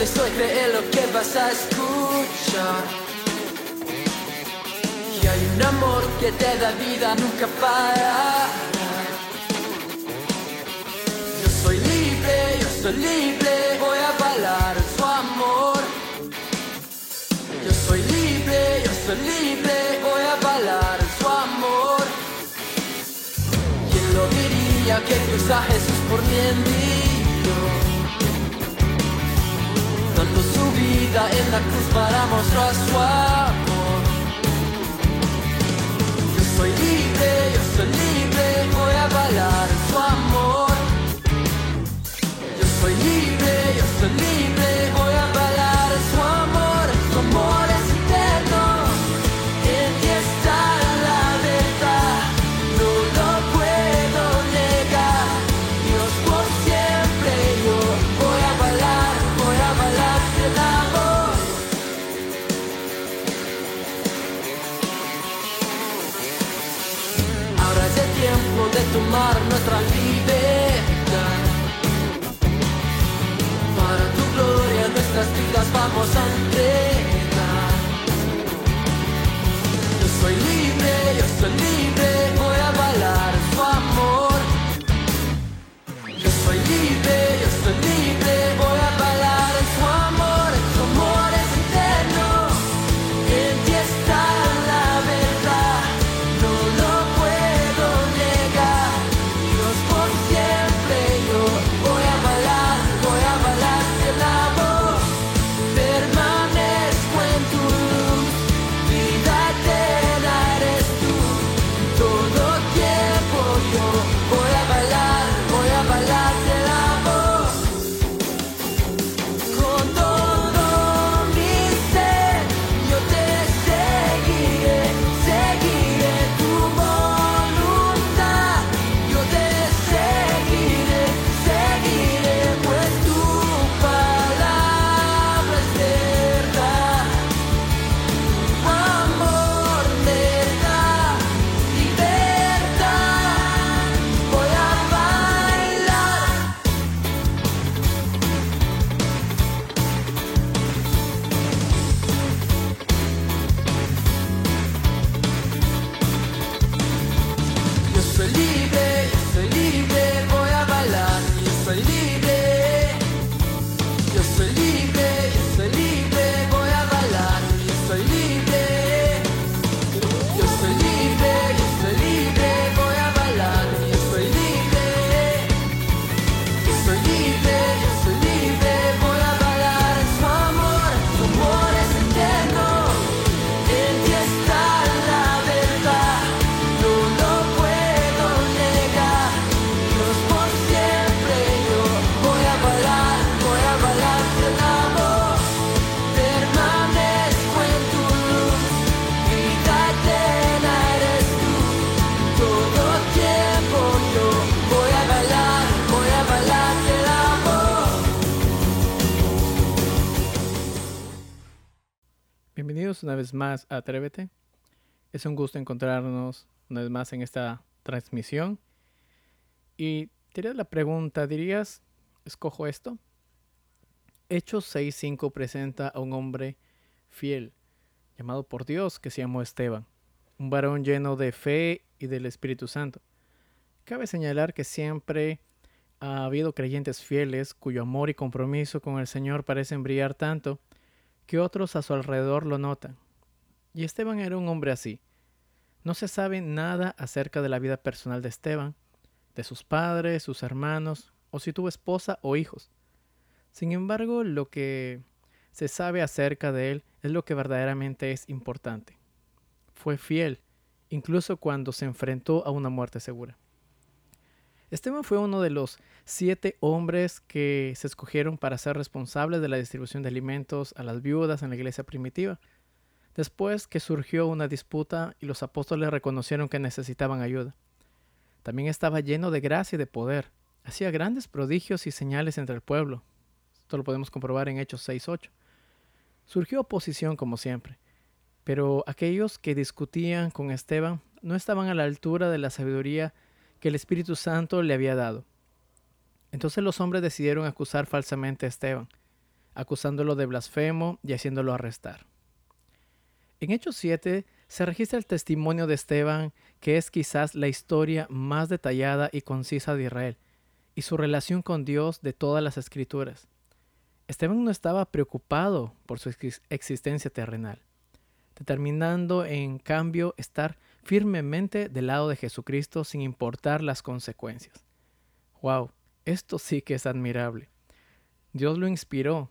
Eso y cree lo que vas a escuchar. Y hay un amor que te da vida, nunca para. Yo soy libre, yo soy libre, voy a bailar su amor. Yo soy libre, yo soy libre, voy a bailar su amor. ¿Quién lo diría que cruza Jesús por mí en mí? vida en la cruz para mostró a su amor. Una vez más Atrévete. Es un gusto encontrarnos una vez más en esta transmisión. Y te la pregunta, ¿dirías, escojo esto? Hechos 6.5 presenta a un hombre fiel, llamado por Dios, que se llamó Esteban, un varón lleno de fe y del Espíritu Santo. Cabe señalar que siempre ha habido creyentes fieles cuyo amor y compromiso con el Señor parecen brillar tanto que otros a su alrededor lo notan. Y Esteban era un hombre así. No se sabe nada acerca de la vida personal de Esteban, de sus padres, sus hermanos, o si tuvo esposa o hijos. Sin embargo, lo que se sabe acerca de él es lo que verdaderamente es importante. Fue fiel, incluso cuando se enfrentó a una muerte segura. Esteban fue uno de los siete hombres que se escogieron para ser responsables de la distribución de alimentos a las viudas en la iglesia primitiva. Después que surgió una disputa y los apóstoles reconocieron que necesitaban ayuda. También estaba lleno de gracia y de poder. Hacía grandes prodigios y señales entre el pueblo. Esto lo podemos comprobar en Hechos 6.8. Surgió oposición como siempre, pero aquellos que discutían con Esteban no estaban a la altura de la sabiduría que el Espíritu Santo le había dado. Entonces los hombres decidieron acusar falsamente a Esteban, acusándolo de blasfemo y haciéndolo arrestar. En Hechos 7 se registra el testimonio de Esteban, que es quizás la historia más detallada y concisa de Israel, y su relación con Dios de todas las escrituras. Esteban no estaba preocupado por su existencia terrenal, determinando en cambio estar firmemente del lado de Jesucristo sin importar las consecuencias. ¡Wow! Esto sí que es admirable. Dios lo inspiró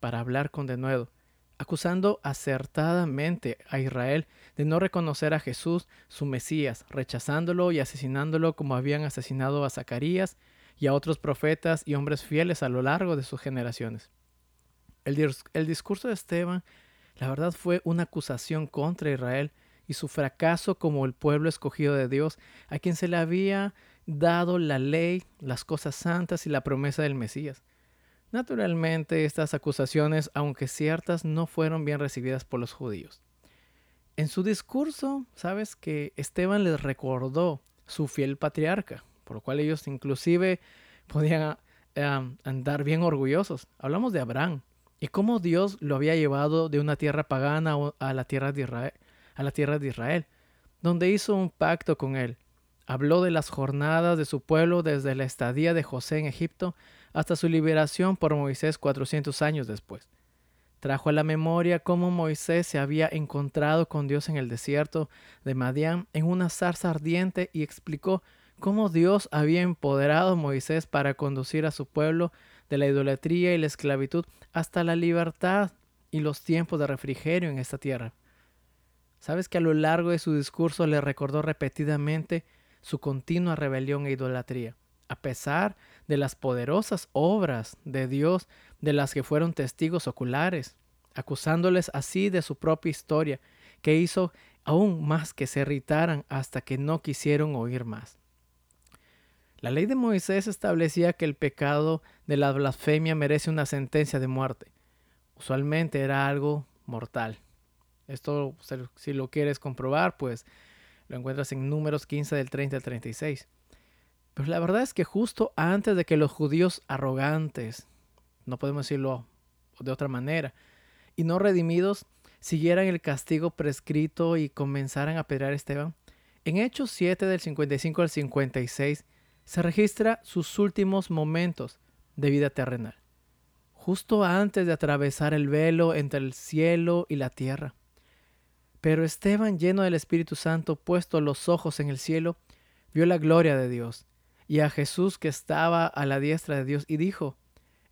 para hablar con denuedo, acusando acertadamente a Israel de no reconocer a Jesús, su Mesías, rechazándolo y asesinándolo como habían asesinado a Zacarías y a otros profetas y hombres fieles a lo largo de sus generaciones. El, el discurso de Esteban, la verdad, fue una acusación contra Israel y su fracaso como el pueblo escogido de Dios, a quien se le había dado la ley, las cosas santas y la promesa del Mesías. Naturalmente, estas acusaciones, aunque ciertas, no fueron bien recibidas por los judíos. En su discurso, sabes que Esteban les recordó su fiel patriarca, por lo cual ellos inclusive podían eh, andar bien orgullosos. Hablamos de Abraham y cómo Dios lo había llevado de una tierra pagana a la tierra de Israel a la tierra de Israel, donde hizo un pacto con él. Habló de las jornadas de su pueblo desde la estadía de José en Egipto hasta su liberación por Moisés 400 años después. Trajo a la memoria cómo Moisés se había encontrado con Dios en el desierto de Madián en una zarza ardiente y explicó cómo Dios había empoderado a Moisés para conducir a su pueblo de la idolatría y la esclavitud hasta la libertad y los tiempos de refrigerio en esta tierra. Sabes que a lo largo de su discurso le recordó repetidamente su continua rebelión e idolatría, a pesar de las poderosas obras de Dios de las que fueron testigos oculares, acusándoles así de su propia historia, que hizo aún más que se irritaran hasta que no quisieron oír más. La ley de Moisés establecía que el pecado de la blasfemia merece una sentencia de muerte. Usualmente era algo mortal. Esto, si lo quieres comprobar, pues lo encuentras en números 15 del 30 al 36. Pero la verdad es que justo antes de que los judíos arrogantes, no podemos decirlo de otra manera, y no redimidos, siguieran el castigo prescrito y comenzaran a pedrar a Esteban, en Hechos 7 del 55 al 56 se registra sus últimos momentos de vida terrenal, justo antes de atravesar el velo entre el cielo y la tierra. Pero Esteban, lleno del Espíritu Santo, puesto los ojos en el cielo, vio la gloria de Dios y a Jesús que estaba a la diestra de Dios y dijo,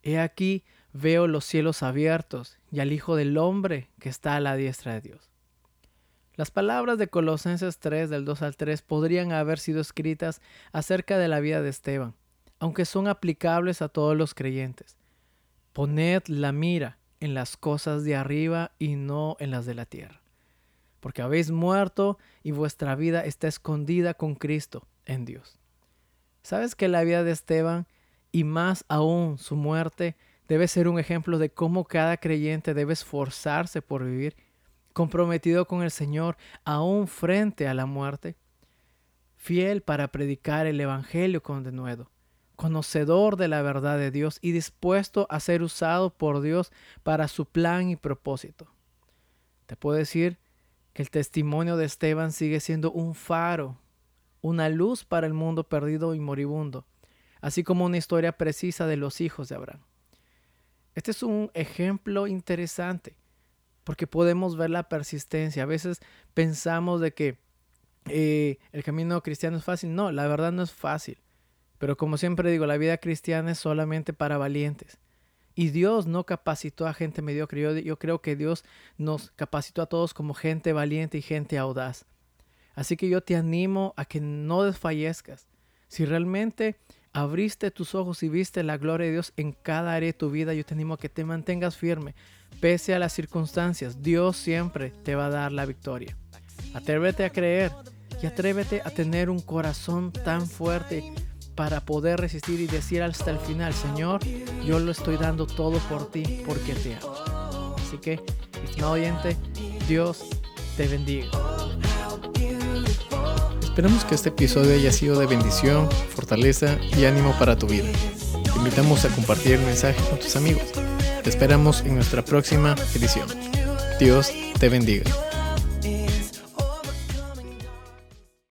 He aquí veo los cielos abiertos y al Hijo del Hombre que está a la diestra de Dios. Las palabras de Colosenses 3 del 2 al 3 podrían haber sido escritas acerca de la vida de Esteban, aunque son aplicables a todos los creyentes. Poned la mira en las cosas de arriba y no en las de la tierra porque habéis muerto y vuestra vida está escondida con Cristo en Dios. ¿Sabes que la vida de Esteban y más aún su muerte debe ser un ejemplo de cómo cada creyente debe esforzarse por vivir comprometido con el Señor aún frente a la muerte? Fiel para predicar el Evangelio con denuedo, conocedor de la verdad de Dios y dispuesto a ser usado por Dios para su plan y propósito. Te puedo decir el testimonio de Esteban sigue siendo un faro, una luz para el mundo perdido y moribundo, así como una historia precisa de los hijos de Abraham. Este es un ejemplo interesante porque podemos ver la persistencia. A veces pensamos de que eh, el camino cristiano es fácil. No, la verdad no es fácil. Pero como siempre digo, la vida cristiana es solamente para valientes. Y Dios no capacitó a gente mediocre. Yo, creo que Dios nos capacitó a todos como gente valiente y gente audaz. Así que yo te animo a que no desfallezcas. Si realmente abriste tus ojos y viste la gloria de Dios en cada área de tu vida, yo te animo a que te mantengas firme. Pese a las circunstancias, Dios siempre te va a dar la victoria. Atrévete a creer y atrévete a tener un corazón tan fuerte para poder resistir y decir hasta el final, Señor, yo lo estoy dando todo por ti porque te amo. Así que, estimado oyente, Dios te bendiga. Esperamos que este episodio haya sido de bendición, fortaleza y ánimo para tu vida. Te invitamos a compartir el mensaje con tus amigos. Te esperamos en nuestra próxima edición. Dios te bendiga.